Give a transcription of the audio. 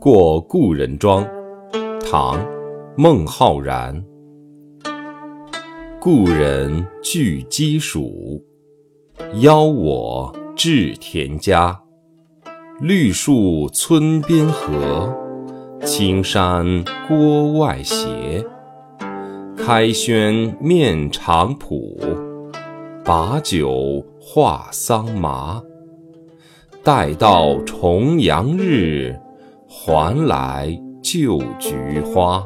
过故人庄，唐·孟浩然。故人具鸡黍，邀我至田家。绿树村边合，青山郭外斜。开轩面场圃，把酒话桑麻。待到重阳日，还来就菊花。